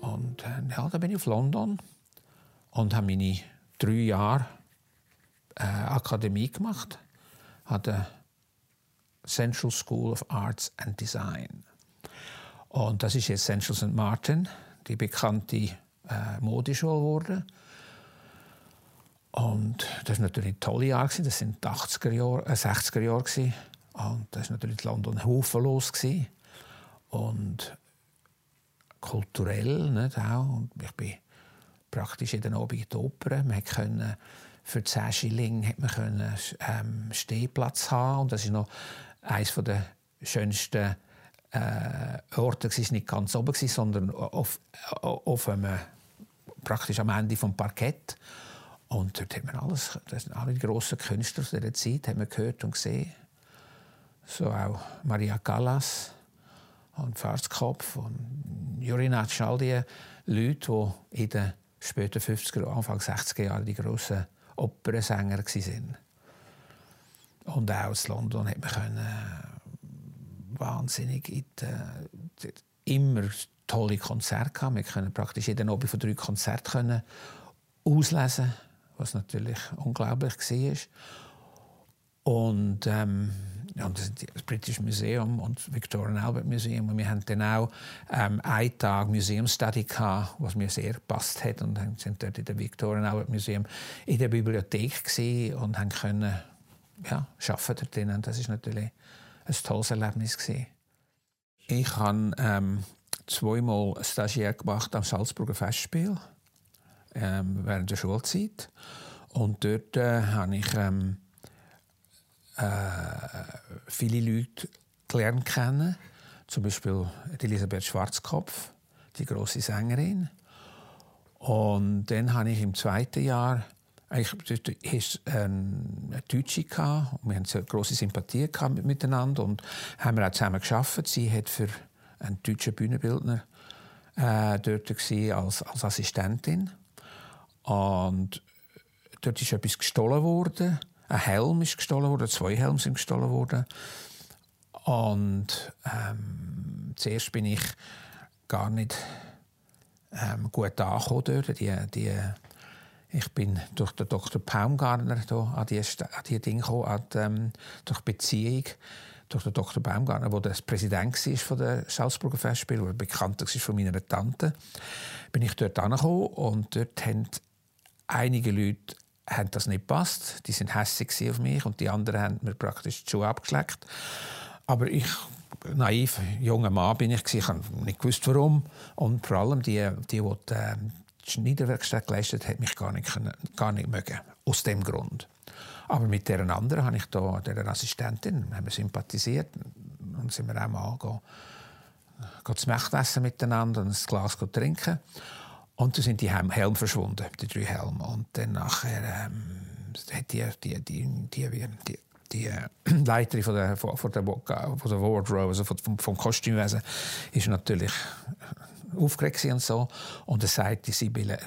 Und äh, ja, dann bin ich auf London und habe meine drei Jahre äh, Akademie gemacht, der Central School of Arts and Design. Und das ist jetzt Central St. Martin, die bekannte äh, Modeschule geworden. Und das war natürlich ein tolles Jahr. Das waren die 80er Jahre, äh, 60er Jahre. Und das war natürlich London hufenlos. Und kulturell nicht, auch. Und ich bin praktisch jeden Abend in die Oper. Man konnte für 10 Schilling hat man können, ähm, Stehplatz haben. Und das ist noch eines der schönsten äh, Orte. Es war nicht ganz oben, sondern auf, auf einem, praktisch am Ende des Parkett. Und dort hat man alles, das sind alle grossen Künstler dieser Zeit, haben wir gehört und gesehen. So auch Maria Callas und Schwarzkopf und Jurinatsch, all die Leute, die in den späten 50er, Anfang 60er Jahren die grossen Opernsänger waren. Und auch in London hat man können, äh, wahnsinnig in die, immer tolle Konzerte gehabt. Wir können praktisch jeden Abend von drei Konzerten auslesen, was natürlich unglaublich war. Und ähm, ja, das, Britische Museum und das Victorian Albert Museum. Und wir hatten dann auch ähm, einen Tag Museumsstudy gehabt, was mir sehr gepasst hat. Und dann sind dort in der Victorian Albert Museum in der Bibliothek und haben können ja, arbeiten dort drinnen. Das ist natürlich ein tolles Erlebnis gewesen. Ich habe ähm, zweimal Stagiaire gemacht am Salzburger Festspiel ähm, während der Schulzeit. Und dort äh, habe ich ähm, äh, viele Leute gelernt kennen. Zum Beispiel Elisabeth Schwarzkopf, die große Sängerin. Und dann habe ich im zweiten Jahr ich hatte eine Deutsche und wir hatten eine grosse Sympathie miteinander und haben auch zusammen geschafft. Sie hat für einen deutschen Bühnenbildner äh, dort als, als Assistentin und dort ist etwas gestohlen worden. Ein Helm ist gestohlen worden, zwei Helme sind gestohlen worden. Und ähm, zuerst bin ich gar nicht ähm, gut angekommen dort. Die, die, ich bin durch den Dr. Baumgartner hier an an die Dinge gekommen, an die, ähm, durch Beziehung durch den Dr. Baumgartner, der der Präsident war von Salzburger Festspiel, der bekannt war von meiner Tante, bin ich dort angekommen und dort haben einige Leute haben das nicht passt. Die sind hässlich auf mich und die anderen haben mir praktisch die Schuhe abgeschleckt. Aber ich, naiv, junger Mann bin ich, ich habe nicht gewusst, warum. Und vor allem die, die, die, die äh, die Schneiderwerkstatt geleistet hat, mich gar nicht, gar nicht mögen. Aus dem Grund. Aber mit der anderen habe ich da, der Assistentin, haben wir sympathisiert und sind wir auch mal go, go zu Mächtessen miteinander und ein Glas trinken. Und dann sind die Helme verschwunden, die drei Helme. Und dann nachher ähm, hat die, die, die, die, die, die äh, Leiterin von der, von, der, von der Wardrobe, also vom, vom Kostümwesen, ist natürlich aufgeregt und so. Und dann sagt die Sibylle,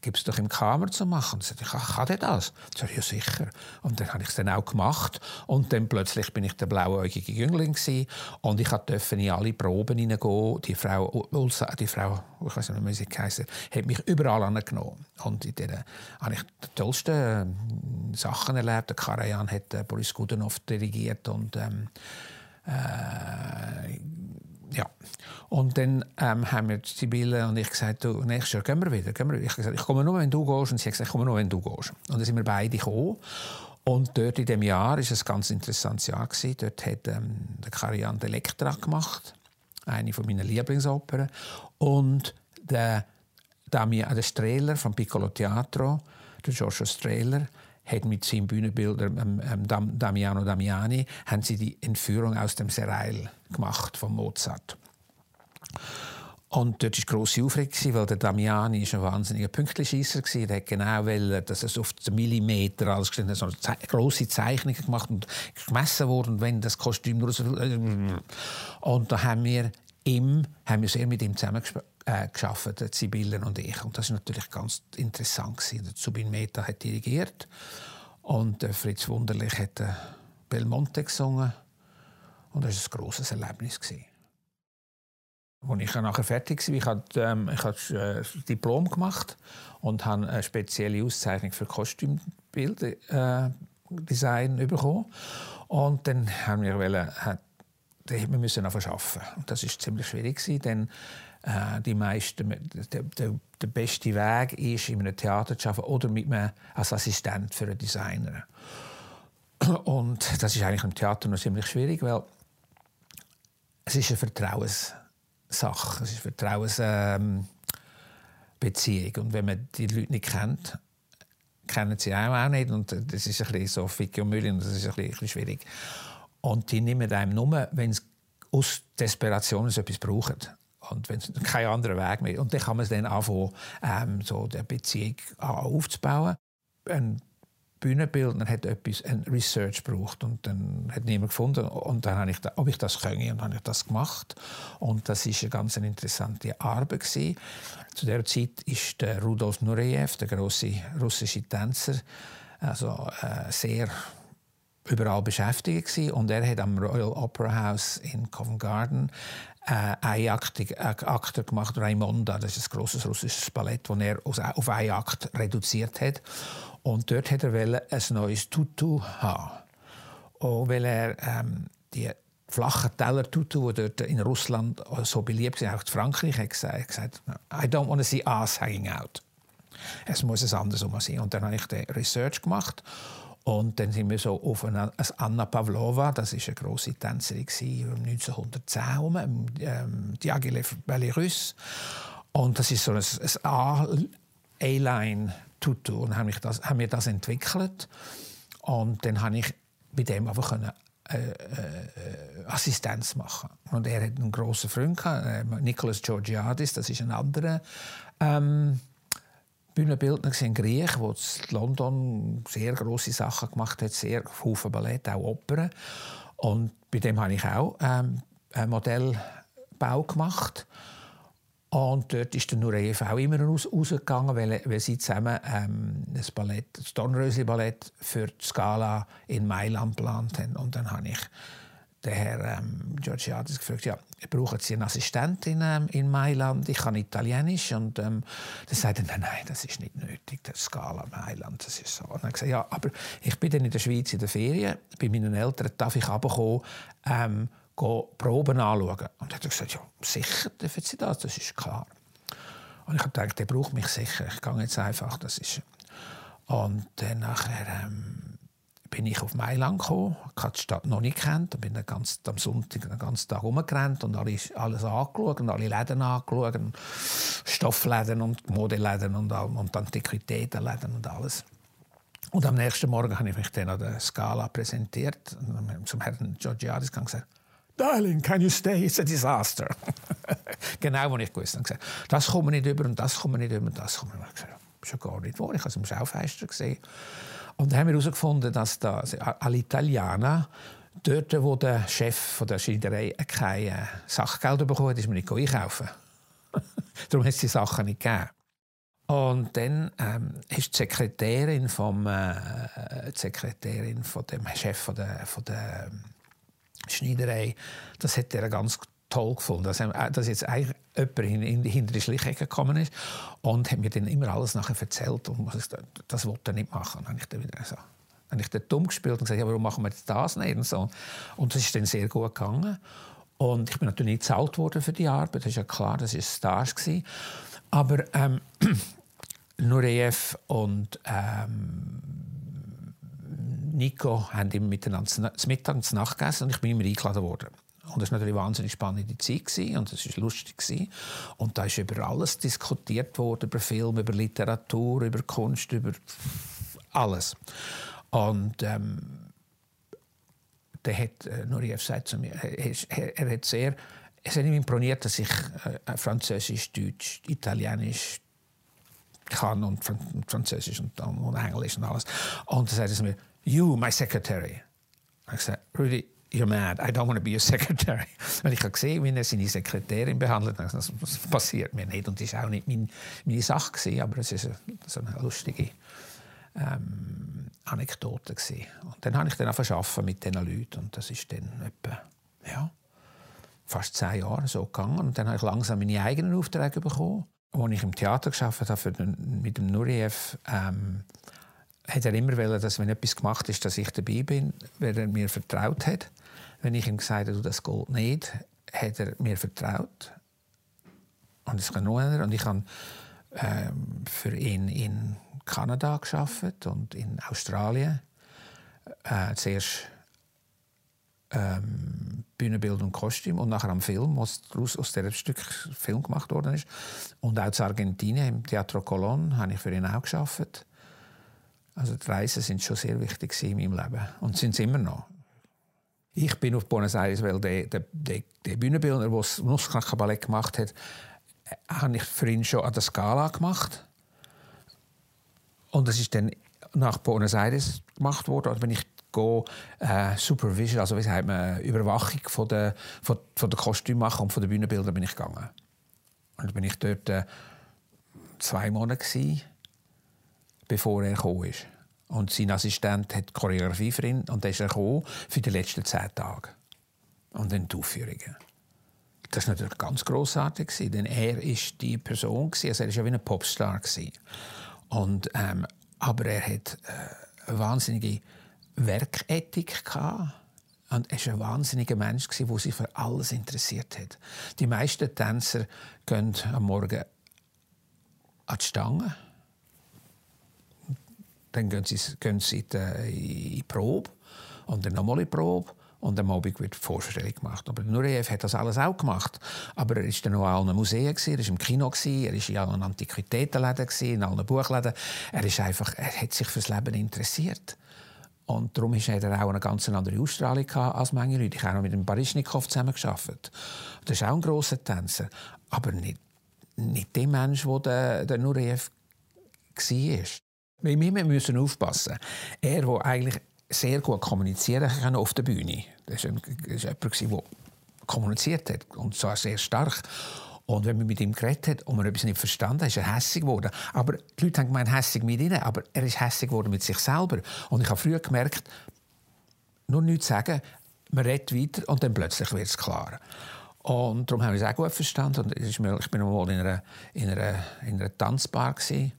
gibt es doch im Kammer zu machen. Und ich ach, kann der das? Ich sage, ja sicher. Und dann habe ich es dann auch gemacht. Und dann plötzlich bin ich der blauäugige Jüngling gewesen. Und ich durfte in alle Proben hineingehen. Die Frau, Ulsa, die Frau, ich weiß nicht mehr, wie sie heißt, hat mich überall angenommen. Und in der habe ich die tollsten ähm, Sachen erlebt. Karajan hat äh, Boris Godunov dirigiert und ähm, äh, ja. Und dann ähm, haben wir Sibylle und ich gesagt, du, nächstes Jahr gehen wir wieder. Gehen wir. Ich habe gesagt, ich komme nur, wenn du gehst. Und sie hat gesagt, ich komme nur, wenn du gehst. Und dann sind wir beide gekommen. Und dort in dem Jahr war es ein ganz interessantes Jahr. Gewesen. Dort hat ähm, der Karian Elektra gemacht, eine von meinen Lieblingsopern. Und der, Damian, der Strehler vom Piccolo Teatro, der Giorgio Strehler, hat mit seinem Bühnenbilder ähm, ähm, Damiano Damiani haben sie die Entführung aus dem Serail gemacht von Mozart. Und dort war grosse Aufregung, weil der Damiani ein wahnsinniger Pünktlichschießer war. Er hat genau wollen, dass es auf den Millimeter alles so eine grosse Zeichnungen gemacht und gemessen wurde. Wenn das Kostüm nur so... Und da haben wir ihm, haben wir sehr mit ihm zusammen äh, Sibylle und ich. Und das war natürlich ganz interessant. Gewesen. Subin Meta hat dirigiert und äh, Fritz Wunderlich hat äh, Belmonte gesungen. Und das war ein grosses Erlebnis. Gewesen. Als ich nachher fertig war, ich habe, ähm, ich habe äh, das Diplom gemacht und habe eine spezielle Auszeichnung für Kostümbildesign äh, bekommen. Und dann haben wir wollen, äh, wir müssen arbeiten. Und das war ziemlich schwierig, denn äh, die meisten, der, der, der, beste Weg ist, in einem Theater zu arbeiten oder mit einem, als Assistent für einen Designer. Und das ist eigentlich im Theater noch ziemlich schwierig, weil es ist eine Vertrauenssache, es ist Vertrauensbeziehung. Ähm, und wenn man die Leute nicht kennt, kennen sie auch, auch nicht. Und das ist ein bisschen so Ficky und und das ist ein bisschen, ein bisschen schwierig. Und die nehmen einem nur, wenn sie aus Desperation etwas brauchen. Und wenn es kein anderer Weg mehr Und dann kann man dann anfangen, ähm, so die Beziehung aufzubauen. Ein Bühnenbildner hat etwas, ein Research gebraucht und dann hat niemand gefunden und dann habe ich, ob ich das könne und dann habe ich das gemacht und das ist eine ganz interessante Arbeit gewesen. Zu der Zeit ist der Rudolf Nureyev, der große russische Tänzer, also äh, sehr überall beschäftigt gewesen. und er hat am Royal Opera House in Covent Garden äh, eine Akte gemacht, Raimonda, das ist ein großes russisches Ballett, das er auf einen Akt reduziert hat. Und dort hat er ein neues Tutu haben. Auch weil er ähm, die flachen Teller-Tutu, die dort in Russland so beliebt sind, auch in Frankreich, hat gesagt, I don't want to see ass hanging out. Es muss es andersrum sein. Und dann habe ich den Research gemacht und dann sind wir so auf eine, Anna Pavlova, das ist eine große Tänzerin um 1910 herum, ähm, Diaghilev Belarus. Und das ist so ein, ein A-Line-Tutu. Und haben, das, haben wir das entwickelt. Und dann habe ich bei dem einfach können, äh, äh, Assistenz machen. Und er hat einen grossen Freund, gehabt, äh, Nicholas Georgiadis, das ist ein anderer ähm, Bühnenbildner in Griech, der in London sehr große Sachen gemacht hat, sehr viele Ballett, auch Opern. Und bei dem habe ich auch ähm, einen Modellbau gemacht. Und dort ist der Nureyev auch immer raus, rausgegangen, weil, weil sie zusammen ähm, das Ballett, das Dornröschen-Ballett für die Scala in Mailand geplant haben. Und dann habe ich der Herr ähm, Georgiadis gefragt, ja, brauchen Sie einen Assistenten ähm, in Mailand? Ich kann Italienisch. Und ähm, dann sagte er, nein, nein, das ist nicht nötig, das Skala Mailand, das ist so. Und dann gesagt, ja, aber ich bin dann in der Schweiz in der Ferien, bei meinen Eltern, darf ich runterkommen, ähm, Proben anschauen? Und er hat gesagt, ja, sicher dürfen Sie das, das ist klar. Und ich habe gedacht, der braucht mich sicher, ich gehe jetzt einfach, das ist... Und dann nachher... Ähm, bin ich auf Mailand gekommen, habe die Stadt noch nicht kennt, bin dann ganz, am Sonntag den ganzen Tag rumgerannt und alles, alles angeschaut und alle Läden angeschaut, Stoffläden und Modeläden und, und Antiquitätenläden und alles. Und am nächsten Morgen habe ich mich dann an der Scala präsentiert und zum Herrn Georgiadis gesagt, Darling, can you stay? It's a disaster. genau, was ich gewusst habe. Das kommt mir nicht über und das kommt mir nicht über und das kommt mir nicht über. Ich gesagt, schon gar nicht wahr. Ich habe es im Schaufenster gesehen. Und dann haben wir herausgefunden, dass da alle Italiener dort, wo der Chef von der Schneiderei keine Sachgelder bekommen hat, ist man nicht einkaufen. Darum hat es die Sachen nicht gegeben. Und dann ähm, ist die Sekretärin vom äh, die Sekretärin von dem Chef von der, von der Schneiderei, das hat er ganz toll gefunden, dass, äh, dass jetzt jemand in, hinter die Schlichecke gekommen ist und hat mir dann immer alles nachher erzählt und das, das wollte er nicht machen. Dann habe ich dann wieder so habe ich dann dumm gespielt und gesagt, ja, warum machen wir das nicht? Und, so. und das ist dann sehr gut gegangen. Und ich bin natürlich nicht bezahlt worden für die Arbeit, das ist ja klar, das war Stage. Gewesen. Aber ähm, Nureyev und ähm, Nico haben immer miteinander zu Mittag und zu Nacht gegessen und ich bin immer eingeladen worden. Und das war natürlich eine wahnsinnig spannende Zeit gewesen, und es war lustig. Gewesen. Und da ist über alles diskutiert worden, über Film, über Literatur, über Kunst, über alles. Und ähm, der hat, äh, Nureyev sagt zu mir, er, er, hat sehr, es hat ihm imponiert, dass ich äh, Französisch, Deutsch, Italienisch kann und Französisch und, und Englisch und alles. Und er zu mir, you, my secretary. Ich sagte, Rudy, you're mad, I don't want to be your secretary. Und ich habe gesehen, wie er seine Sekretärin behandelt. Das, das passiert mir nicht. Und das war auch nicht mein, meine Sache, gewesen, aber es war so eine lustige ähm, Anekdote. Gewesen. Und dann habe ich dann auch mit diesen Leuten. Und das ist dann etwa, ja, fast zehn Jahre so gegangen. Und dann habe ich langsam meine eigenen Aufträge bekommen. Als ich im Theater gearbeitet habe den, mit dem Nureyev, ähm, hat er immer wollen, dass wenn etwas gemacht ist, dass ich dabei bin, weil er mir vertraut hat. Wenn ich ihm gesagt habe, das geht nicht, hat er mir vertraut. Und das kann nur ich habe ähm, für ihn in Kanada geschafft und in Australien. Äh, zuerst ähm, Bühnenbild und Kostüm und nachher am Film, was daraus aus diesem Stück Film gemacht worden ist. Und auch in Argentinien, im Teatro Colón, habe ich für ihn auch geschafft. Also die Reisen sind schon sehr wichtig in meinem Leben und sind es immer noch. Ich bin auf Buenos Aires, weil der, der, der, Bühnenbildner, der das Nussknacker-Ballett gemacht hat, habe ich für ihn schon an der Skala gemacht. Und das ist dann nach Buenos Aires gemacht worden. Und wenn ich gehe, äh, Supervision, also wie sagt man, Überwachung von der, von, von der Kostümmacher und von der Bühnenbilder bin ich gegangen. Und dann bin ich dort äh, zwei Monate gewesen, bevor er gekommen ist. Und sein Assistent hat Choreografie für ihn und dann ist gekommen für die letzten zehn Tage. Und dann die Aufführungen. Das war natürlich ganz grossartig, denn er ist die Person, also er war ja wie ein Popstar. Und, ähm, aber er hat äh, eine wahnsinnige Werkethik gehabt. Und er war ein wahnsinniger Mensch, der sich für alles interessiert hat. Die meisten Tänzer gehen am Morgen an die Stange. Dann gehen sie, gehen sie in die Probe und dann nochmal in die Probe. Und am Abend wird die Vorstellung gemacht. Aber Nureyev hat das alles auch gemacht. Aber er war dann noch in allen Museen, er war im Kino, er war in allen Antiquitätenläden, in allen Buchläden. Er, ist einfach, er hat sich fürs Leben interessiert. Und darum hat er auch eine ganz andere Ausstrahlung als manche Leute. Ich habe auch mit dem Barischnikow zusammengearbeitet. Das ist auch ein grosser Tänzer. Aber nicht, nicht der Mensch, der, der Nureyev war. Wir müssen aufpassen. Er, der eigentlich sehr gut kommunizieren kann auf der Bühne. Das war jemand, der kommuniziert hat, und zwar sehr stark. Und wenn man mit ihm geredet hat und man etwas nicht verstanden hat, ist er hässlich geworden. Aber die Leute haben gemeint, hässlich mit ihnen, aber er ist hässlich geworden mit sich selber. Und ich habe früher gemerkt, nur nichts sagen, man redet weiter und dann plötzlich wird es klar. Und darum haben wir es auch gut verstanden. Und ich bin mal in einer, in einer, in einer Tanzbar gewesen,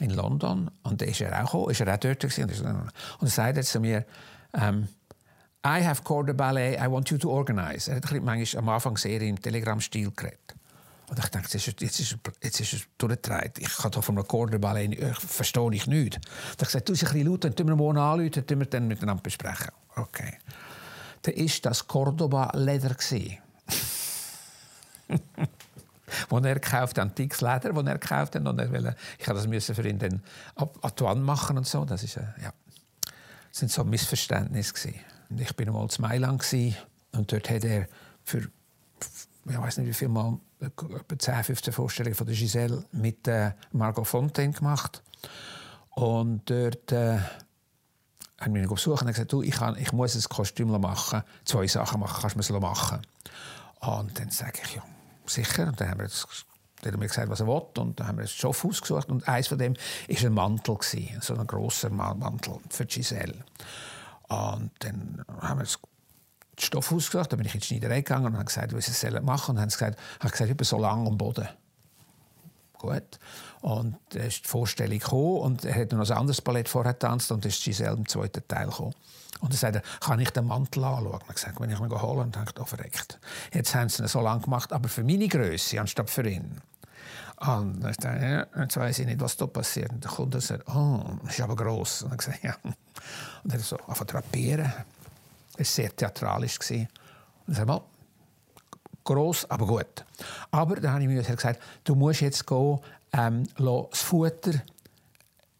in London und ist er auch ist er auch dort gewesen, und sagte zu mir, um, I have called ballet, I want you to organize. Er hat manchmal am Anfang sehr im Telegram-Stil geredet. Und ich dachte, jetzt ist, jetzt ist, jetzt ist es. Ich kann doch Quarterballet, ich verstehe ich nicht. Und ich sagte, du bist ein bisschen laut, dann tun wir morgen anrufen, dann tun wir dann miteinander besprechen. Okay. Dann war das Cordoba-Leder. Wo er gekauft antikes Leder, das er gekauft hat. Und er will, ich musste das für ihn dann ab, an die machen und so. Das, ist, äh, ja. das sind so Missverständnisse. Und ich war einmal in Mailand und dort hat er für, ich weiß nicht wie viel Mal, etwa 10, 15 Vorstellungen von der Giselle mit äh, Margot Fontaine gemacht. Und dort äh, haben wir ihn besucht und gesagt, du, ich, kann, ich muss ein Kostüm machen, zwei Sachen machen, kannst du mir machen? Und dann sage ich, ja, sicher. Und dann haben wir jetzt dann haben wir gesagt, was er will. Und dann haben wir einen Stoff ausgesucht. Und eins von dem war ein Mantel. Gewesen, so ein grosser Mantel für Giselle. Und dann haben wir den Stoff ausgesucht. Dann bin ich in die Schneiderei gegangen und habe gesagt, was sie machen Und dann haben sie gesagt, habe gesagt, über so lang am Boden. Gut. Und dann ist die Vorstellung gekommen und er hat noch ein anderes Ballett vorher getanzt und ist Giselle im zweiten Teil gekommen. Und er sagte, kann ich den Mantel anschauen? Ich gesagt, wenn ich ihn holen und dachte, oh, verreckt. Jetzt haben sie ihn so lange gemacht, aber für meine Größe anstatt für ihn. Und dann dachte ja, jetzt weiß ich nicht, was da passiert. Und dann kommt er und sagt, oh, ist aber gross. Und dann gesagt, ja. Und er so angefangen drapieren. Es war sehr theatralisch. Und dann sagte, gross, aber gut. Aber dann habe ich mir gesagt, du musst jetzt gehen, ähm, das Futter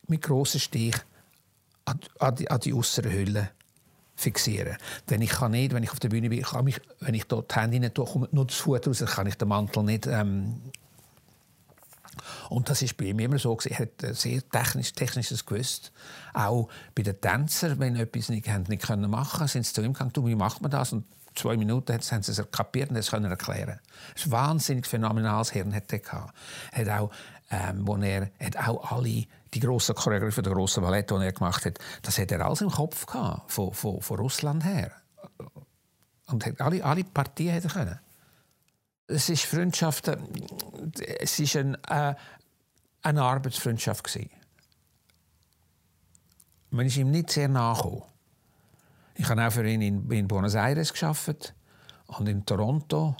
mit grossen Stich an die, an die äußere Hülle fixieren. Denn ich kann nicht, wenn ich auf der Bühne bin, kann mich, wenn ich dort die Hände nicht tue, nur das Futter raus, kann ich den Mantel nicht ähm, und das ist bei ihm immer so. Er hat sehr technisch, technisches gewusst. Auch bei den Tänzern, wenn etwas nicht, nicht können machen sind sie zu ihm gegangen, wie macht man das? Und zwei Minuten haben sie es kapiert und das können erklären. Ist wahnsinnig phänomenales Hirn hat er gehabt. Er hat auch, ähm, wo er hat auch alle die grossen Choreografie, der grossen Ballett, die er gemacht hat, das hat er alles im Kopf gehabt, von, von, von Russland her. Und alle, alle Partien hätten können. Es ist Freundschaft, es ist ein, äh, eine Arbeitsfreundschaft gewesen. Man ist ihm nicht sehr nachgekommen. Ich habe auch für ihn in, in Buenos Aires geschafft und in Toronto.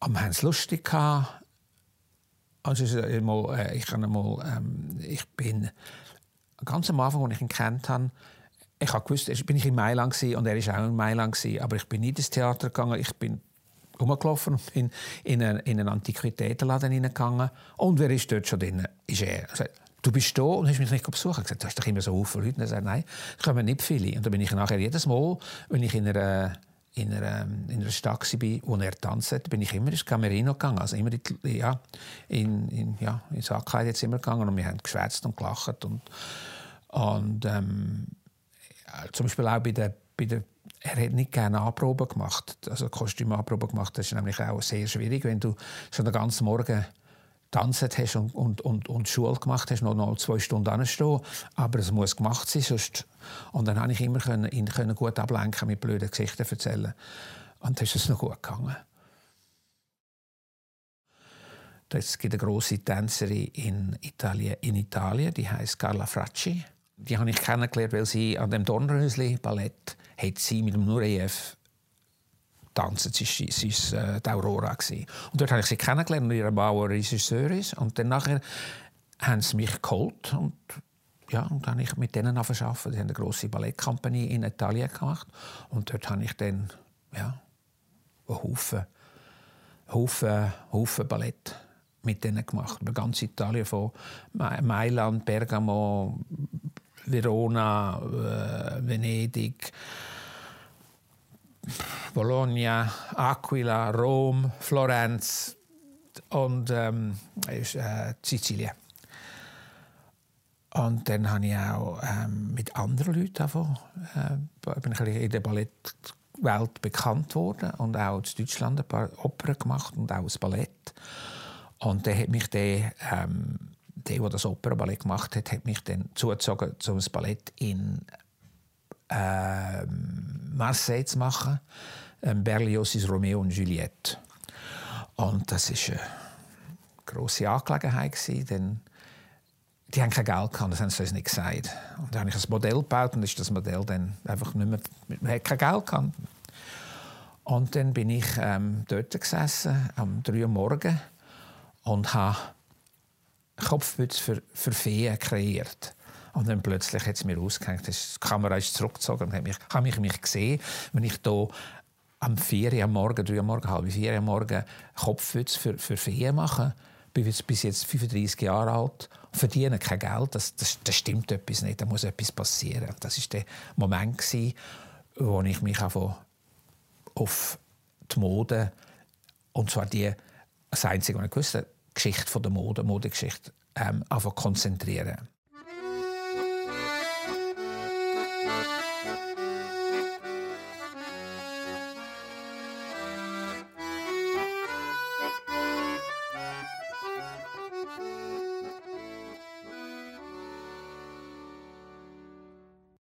Und wir haben es lustig gehabt. Also einmal, äh, ich, einmal, ähm, ich bin ganz am Anfang, als ich ihn kennt habe, ich habe gewusst, bin ich in Mailand und er war auch in Mailand aber ich bin nicht ins Theater gegangen. Ich bin rumgelaufen und bin in einen, in einen Antiquitätenladen hineingegangen. Und wer ist dort schon drin? Ist er. Also, du bist da und hast mich nicht besucht. Ich gesagt, du hast doch immer so viele Leute. Und er sagt, nein, es kommen nicht viele. Und dann bin ich nachher jedes Mal, wenn ich in einer in einer, in einer Stadt war, wo er tanzt hat, bin ich immer ins Camerino gegangen. Also immer in, ja, in, in, ja, in Sackheit jetzt immer gegangen und wir haben geschwätzt und gelacht. Und, und ähm, zum Beispiel auch bei der, bei der er hat nicht gerne Anproben gemacht, also Kostümanproben gemacht. Das ist nämlich auch sehr schwierig, wenn du schon den ganzen Morgen tanzt hast und, und, und, und Schule gemacht hast, noch, noch zwei Stunden anstehen. Aber es muss gemacht sein, sonst... Und dann konnte ich immer können, ihn können gut ablenken mit blöden Gesichtern erzählen. Und dann ist es noch gut gegangen. Es gibt eine große Tänzerin in Italien, in Italien, die heißt Carla Fracci. Die habe ich kennengelernt, weil sie an dem Dornrösli Ballett hat sie mit dem Nureyev tanzen. Sie war, sie äh, die Aurora. Gewesen. Und dort habe ich sie kennengelernt und ihre Bauer Regisseur ist. Und dann nachher haben sie mich geholt und ja, und dann habe ich mit denen arbeiten. Die haben eine grosse Ballettkompanie in Italien gemacht. Und dort habe ich dann ja, einen Haufen, Haufen, Haufen Ballett mit denen gemacht. Über ganz Italien, von Mailand, Bergamo, Verona, äh, Venedig, Bologna, Aquila, Rom, Florenz und ähm, äh, Sizilien. Und dann habe ich auch ähm, mit anderen Leuten angefangen, äh, bin in der Ballettwelt bekannt worden und auch in Deutschland ein paar Opern gemacht und auch das Ballett. Und dann hat mich der, ähm, der, der das Opernballett gemacht hat, hat mich dann zugezogen, um das Ballett in äh, Marseille zu machen. Ähm, Berliozis Romeo und Juliette. Und das war eine grosse Angelegenheit. Denn die haben kein Geld gehabt, das haben sie uns nicht gesagt. Und dann habe ich ein Modell gebaut und ist das Modell dann einfach nicht mehr, man hat kein Geld gehabt. Und dann bin ich ähm, dort gesessen, am 3 Uhr morgens und habe Kopfpütze für, für Feen kreiert. Und dann plötzlich hat es mir ausgehängt, die Kamera ist zurückgezogen und habe mich, hab mich, mich gesehen, wenn ich hier am 4 am Morgen, 3 am Morgen, halb 4 am Morgen Kopfpütze für, für Feen mache. Bin bis jetzt 35 Jahre alt und verdiene kein Geld. Das, das, das stimmt etwas nicht, da muss etwas passieren. Das war der Moment, wo ich mich auf die Mode, und zwar die, das Einzige, was ich wusste, Geschichte von der Mode, Modegeschichte, ähm, konzentrieren